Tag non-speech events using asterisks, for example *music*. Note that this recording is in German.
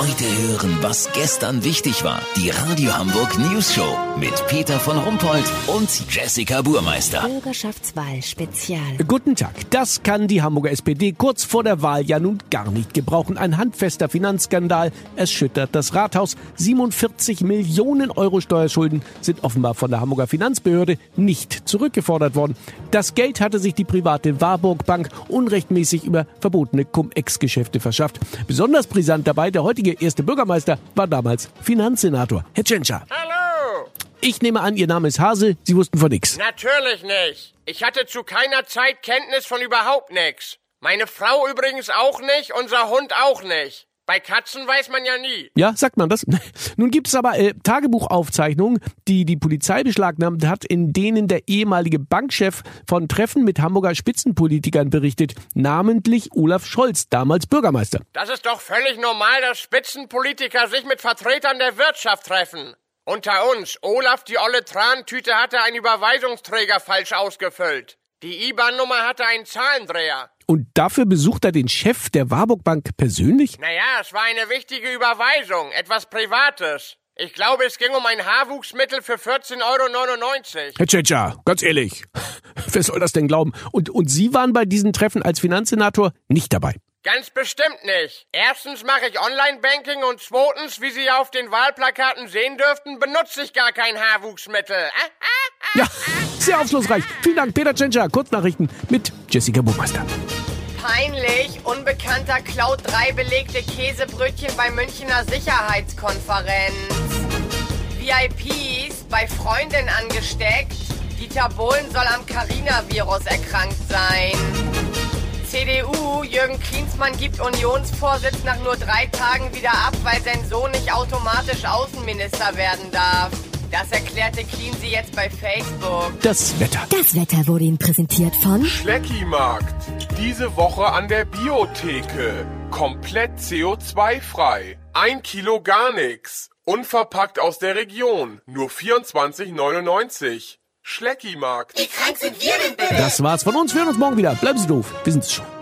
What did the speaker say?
Heute hören, was gestern wichtig war. Die Radio Hamburg News Show mit Peter von Rumpold und Jessica Burmeister. Bürgerschaftswahl Spezial. Guten Tag. Das kann die Hamburger SPD kurz vor der Wahl ja nun gar nicht gebrauchen. Ein handfester Finanzskandal erschüttert das Rathaus. 47 Millionen Euro Steuerschulden sind offenbar von der Hamburger Finanzbehörde nicht zurückgefordert worden. Das Geld hatte sich die private Warburg Bank unrechtmäßig über verbotene Cum-Ex-Geschäfte verschafft. Besonders brisant dabei, der heutige erste Bürgermeister war damals Finanzsenator. Herr Tschentscher. Hallo! Ich nehme an, Ihr Name ist Hase. Sie wussten von nichts. Natürlich nicht. Ich hatte zu keiner Zeit Kenntnis von überhaupt nichts. Meine Frau übrigens auch nicht, unser Hund auch nicht. Bei Katzen weiß man ja nie. Ja, sagt man das? *laughs* Nun gibt es aber äh, Tagebuchaufzeichnungen, die die Polizei beschlagnahmt hat, in denen der ehemalige Bankchef von Treffen mit Hamburger Spitzenpolitikern berichtet, namentlich Olaf Scholz, damals Bürgermeister. Das ist doch völlig normal, dass Spitzenpolitiker sich mit Vertretern der Wirtschaft treffen. Unter uns, Olaf, die olle Trantüte, hatte einen Überweisungsträger falsch ausgefüllt. Die IBAN-Nummer hatte einen Zahlendreher. Und dafür besucht er den Chef der Warburg Bank persönlich? Naja, es war eine wichtige Überweisung, etwas Privates. Ich glaube, es ging um ein Haarwuchsmittel für 14,99 Euro. Herr Tschetscher, ganz ehrlich, *laughs* wer soll das denn glauben? Und, und Sie waren bei diesen Treffen als Finanzsenator nicht dabei? Ganz bestimmt nicht. Erstens mache ich Online-Banking und zweitens, wie Sie auf den Wahlplakaten sehen dürften, benutze ich gar kein Haarwuchsmittel. Ja, sehr aufschlussreich. Vielen Dank, Peter Tschentscher. Kurznachrichten mit Jessica Buchmeister. Peinlich. Unbekannter klaut drei belegte Käsebrötchen bei Münchner Sicherheitskonferenz. VIPs bei Freundin angesteckt. Dieter Bohlen soll am Carina-Virus erkrankt sein. CDU, Jürgen Klinsmann gibt Unionsvorsitz nach nur drei Tagen wieder ab, weil sein Sohn nicht automatisch Außenminister werden darf. Das erklärte Cleansy jetzt bei Facebook. Das Wetter. Das Wetter wurde Ihnen präsentiert von Schleckimarkt. Diese Woche an der Biotheke. Komplett CO2-frei. Ein Kilo gar nix. Unverpackt aus der Region. Nur 24,99. Schleckimarkt. Das war's von uns. Wir hören uns morgen wieder. Bleiben Sie doof. Wir sind's schon.